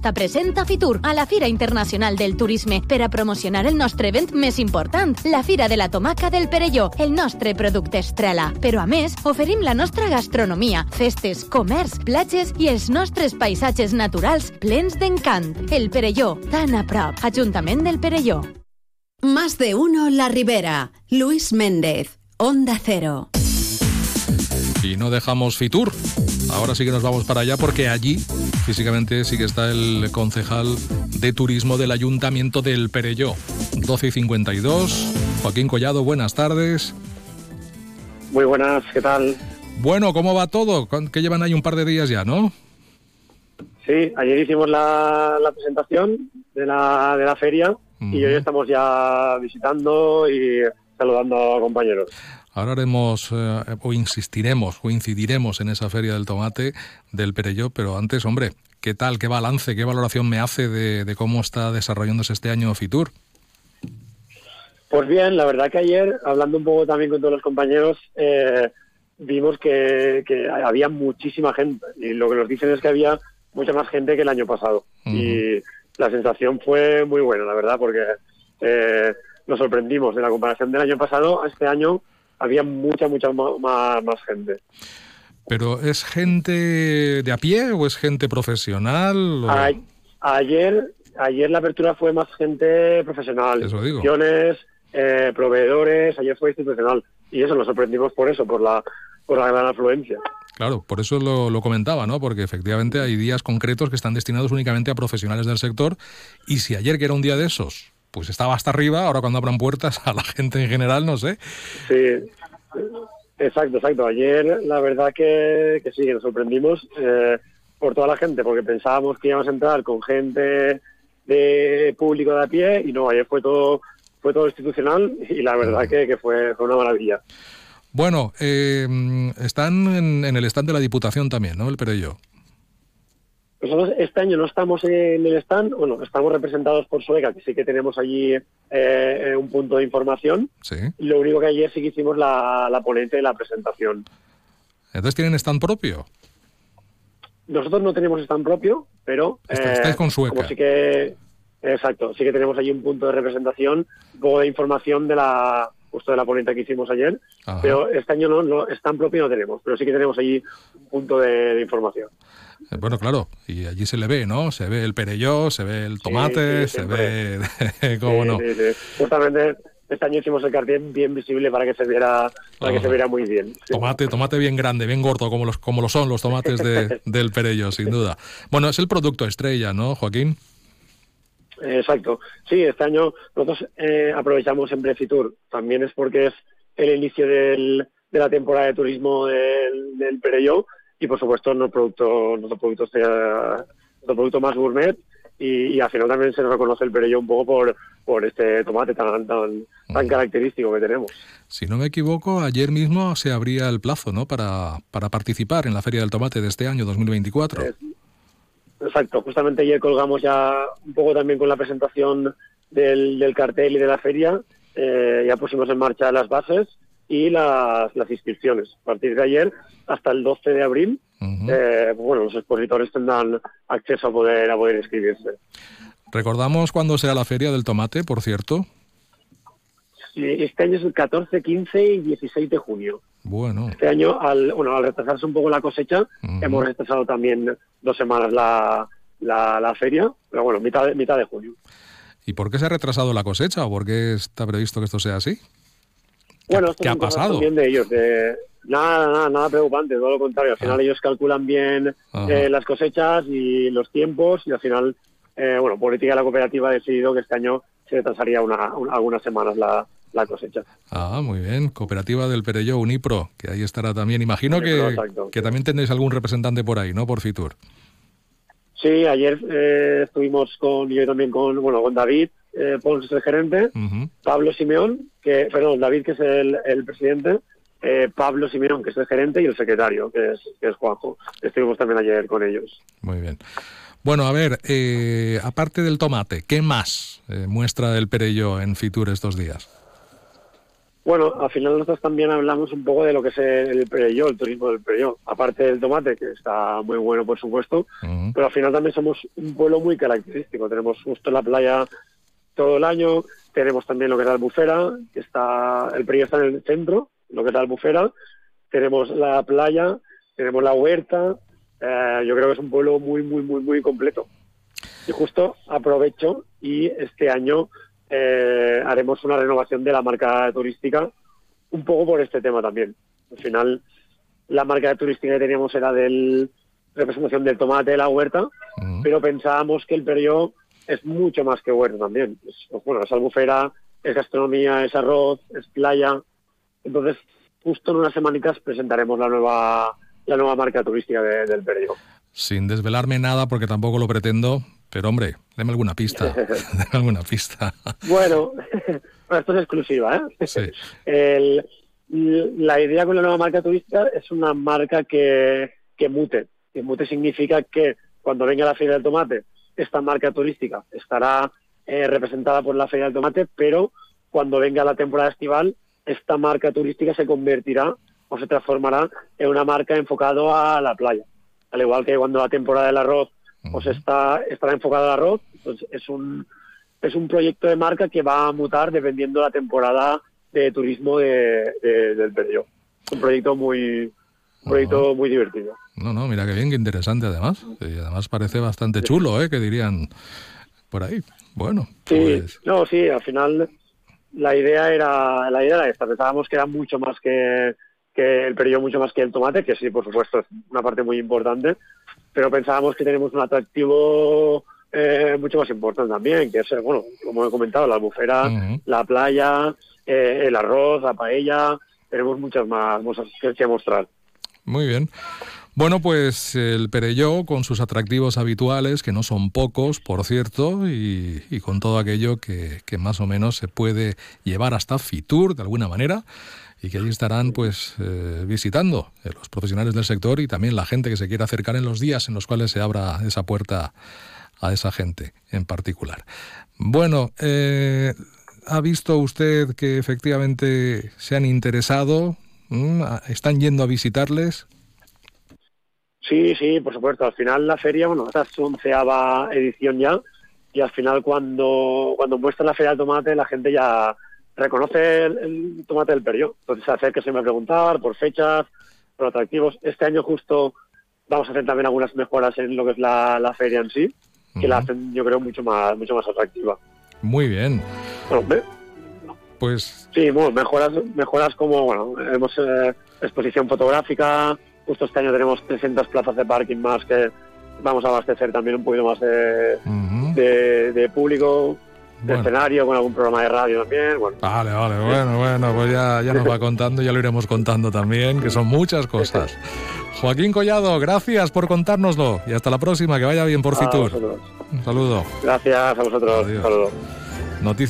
Ta presenta Fitur a la Fira Internacional del Turisme per a promocionar el nostre event més important, la Fira de la Tomaca del Perelló, el nostre producte estrella. Però a més, oferim la nostra gastronomia, festes, comerç, platges i els nostres paisatges naturals plens d'encant. El Perelló, tan a prop. Ajuntament del Perelló. Más de uno La Ribera. Luis Méndez, Onda Cero. Y no dejamos Fitur. Ahora sí que nos vamos para allá porque allí físicamente sí que está el concejal de turismo del Ayuntamiento del Perelló. 12 y 52. Joaquín Collado, buenas tardes. Muy buenas, ¿qué tal? Bueno, ¿cómo va todo? Que llevan ahí un par de días ya, ¿no? Sí, ayer hicimos la, la presentación de la, de la feria y hoy estamos ya visitando y saludando a compañeros. Ahora haremos eh, o insistiremos o incidiremos en esa feria del tomate del Perelló, pero antes, hombre, ¿qué tal, qué balance, qué valoración me hace de, de cómo está desarrollándose este año Fitur? Pues bien, la verdad que ayer, hablando un poco también con todos los compañeros, eh, vimos que, que, había muchísima gente y lo que nos dicen es que había mucha más gente que el año pasado. Uh -huh. Y la sensación fue muy buena, la verdad, porque eh, nos sorprendimos de la comparación del año pasado a este año había mucha, mucha más, más gente. ¿Pero es gente de a pie o es gente profesional? O... A, ayer, ayer la apertura fue más gente profesional. Eso digo. Eh, proveedores, ayer fue institucional. Y eso nos sorprendimos por eso, por la, por la gran afluencia. Claro, por eso lo, lo, comentaba, ¿no? Porque efectivamente hay días concretos que están destinados únicamente a profesionales del sector y si ayer que era un día de esos, pues estaba hasta arriba, ahora cuando abran puertas a la gente en general, no sé. Sí, exacto, exacto. Ayer la verdad que, que sí, que nos sorprendimos eh, por toda la gente, porque pensábamos que íbamos a entrar con gente de público de a pie y no, ayer fue todo fue todo institucional y la verdad que, que fue, fue una maravilla. Bueno, eh, están en, en, el stand de la Diputación también, ¿no? El Perello. Nosotros este año no estamos en el stand, bueno, estamos representados por Soeca, que sí que tenemos allí eh, un punto de información. Sí. Y lo único que ayer sí que hicimos la, la ponente de la presentación. Entonces, ¿tienen stand propio? Nosotros no tenemos stand propio, pero... Está, estáis con Sueca. Como sí que, exacto, sí que tenemos allí un punto de representación, un poco de información de la justo de la ponente que hicimos ayer, Ajá. pero este año no, no stand propio no tenemos, pero sí que tenemos allí un punto de, de información. Eh, bueno, claro, y allí se le ve, ¿no? Se ve el perelló, se ve el tomate, sí, sí, se ve... ¿Cómo no? Justamente este año hicimos el cartel bien visible para que se viera para que se viera muy bien. Sí. Tomate, tomate bien grande, bien gordo, como los como lo son los tomates de, del perello, sin duda. Bueno, es el producto estrella, ¿no, Joaquín? Exacto. Sí, este año nosotros eh, aprovechamos en Brefitur. También es porque es el inicio del, de la temporada de turismo del, del Perelló y, por supuesto, nuestro producto, nuestro producto, sea, nuestro producto más gourmet y, y, al final también se nos reconoce el Perelló un poco por, por este tomate tan, tan, tan característico que tenemos. Si no me equivoco, ayer mismo se abría el plazo ¿no? para, para participar en la Feria del Tomate de este año 2024. Es, Exacto, justamente ayer colgamos ya un poco también con la presentación del, del cartel y de la feria, eh, ya pusimos en marcha las bases y las, las, inscripciones. A partir de ayer hasta el 12 de abril, uh -huh. eh, bueno, los expositores tendrán acceso a poder, a poder inscribirse. ¿Recordamos cuándo será la feria del tomate, por cierto? Este año es el 14, 15 y 16 de junio. Bueno. Este año, al, bueno, al retrasarse un poco la cosecha, uh -huh. hemos retrasado también dos semanas la, la, la, feria, pero bueno, mitad de, mitad de junio. ¿Y por qué se ha retrasado la cosecha o por qué está previsto que esto sea así? ¿Qué, bueno, ¿qué ha pasado? También de ellos, de, nada, nada, nada preocupante, todo lo contrario. Al final ah. ellos calculan bien eh, las cosechas y los tiempos y al final, eh, bueno, Política de la Cooperativa ha decidido que este año se retrasaría una, una, algunas semanas la, la cosecha. Ah, muy bien. Cooperativa del Perelló, Unipro, que ahí estará también. Imagino Unipro, que, que, también tendréis algún representante por ahí, ¿no? Por Fitur. Sí, ayer eh, estuvimos con, yo también con, bueno, con David eh, Pons, el gerente, uh -huh. Pablo Simeón, que, perdón, David, que es el, el presidente, eh, Pablo Simeón, que es el gerente, y el secretario, que es, que es Juanjo. Estuvimos también ayer con ellos. Muy bien. Bueno, a ver, eh, aparte del tomate, ¿qué más eh, muestra el Perelló en Fitur estos días? Bueno, al final nosotros también hablamos un poco de lo que es el perelló, el turismo del perelló. Aparte del tomate, que está muy bueno, por supuesto, pero al final también somos un pueblo muy característico. Tenemos justo la playa todo el año, tenemos también lo que es la albufera, que está, el perelló está en el centro, lo que es la albufera, tenemos la playa, tenemos la huerta, eh, yo creo que es un pueblo muy, muy, muy, muy completo. Y justo aprovecho y este año eh, haremos una renovación de la marca turística, un poco por este tema también. Al final, la marca turística que teníamos era del representación del tomate de la huerta, pero pensábamos que el periodo es mucho más que huerta también. Es, bueno, es albufera, es gastronomía, es arroz, es playa. Entonces, justo en unas semanitas presentaremos la nueva la nueva marca turística del periodo. Sin desvelarme nada, porque tampoco lo pretendo, pero hombre, deme alguna pista. deme alguna pista. bueno, esto es exclusiva. ¿eh? Sí. la idea con la nueva marca turística es una marca que, que mute. Que mute significa que cuando venga la Feria del Tomate, esta marca turística estará eh, representada por la Feria del Tomate, pero cuando venga la temporada estival, esta marca turística se convertirá o se transformará en una marca enfocado a la playa. Al igual que cuando la temporada del arroz pues está, estará enfocado al arroz. Pues es un, es un proyecto de marca que va a mutar dependiendo de la temporada de turismo de, del periodo. Un proyecto muy, proyecto muy divertido. No, no, mira qué bien, qué interesante además. Y además parece bastante chulo, ¿eh? Que dirían por ahí. Bueno, sí, pues no, sí, al final la idea era la idea era esta. Pensábamos que era mucho más que, que el periodo, mucho más que el tomate, que sí, por supuesto, es una parte muy importante, pero pensábamos que tenemos un atractivo eh, mucho más importante también, que es, bueno, como he comentado, la albufera, la playa, eh, el arroz, la paella, tenemos muchas más cosas que, mostrar. Muy bien. Bueno, pues el Perelló, con sus atractivos habituales, que no son pocos, por cierto, y, con todo aquello que, que, más o menos se puede llevar hasta Fitur, de alguna manera, y que allí estarán pues eh, visitando eh, los profesionales del sector y también la gente que se quiera acercar en los días en los cuales se abra esa puerta a esa gente en particular. Bueno, eh, ¿ha visto usted que efectivamente se han interesado? ¿Mm? ¿Están yendo a visitarles? Sí, sí, por supuesto. Al final la feria, bueno, esta es su onceava edición ya, y al final cuando, cuando muestra la feria del tomate la gente ya reconoce el, tomate del periodo. Entonces se que se me preguntar por fechas, por atractivos. Este año justo vamos a hacer también algunas mejoras en lo que es la, feria en sí, que la hacen yo creo mucho más, mucho más atractiva. Muy bien. pues sí, bueno, mejoras, mejoras como bueno, hemos eh, exposición fotográfica. Justo este año tenemos 300 plazas de parking más que vamos a abastecer también un poquito más de, de público escenario, con algún programa de radio también. Vale, vale, bueno, bueno, pues ya, ya nos va contando, ya lo iremos contando también, que son muchas cosas. Joaquín Collado, gracias por contárnoslo y hasta la próxima, que vaya bien por Fitur. Un saludo. Gracias a vosotros. Un saludo.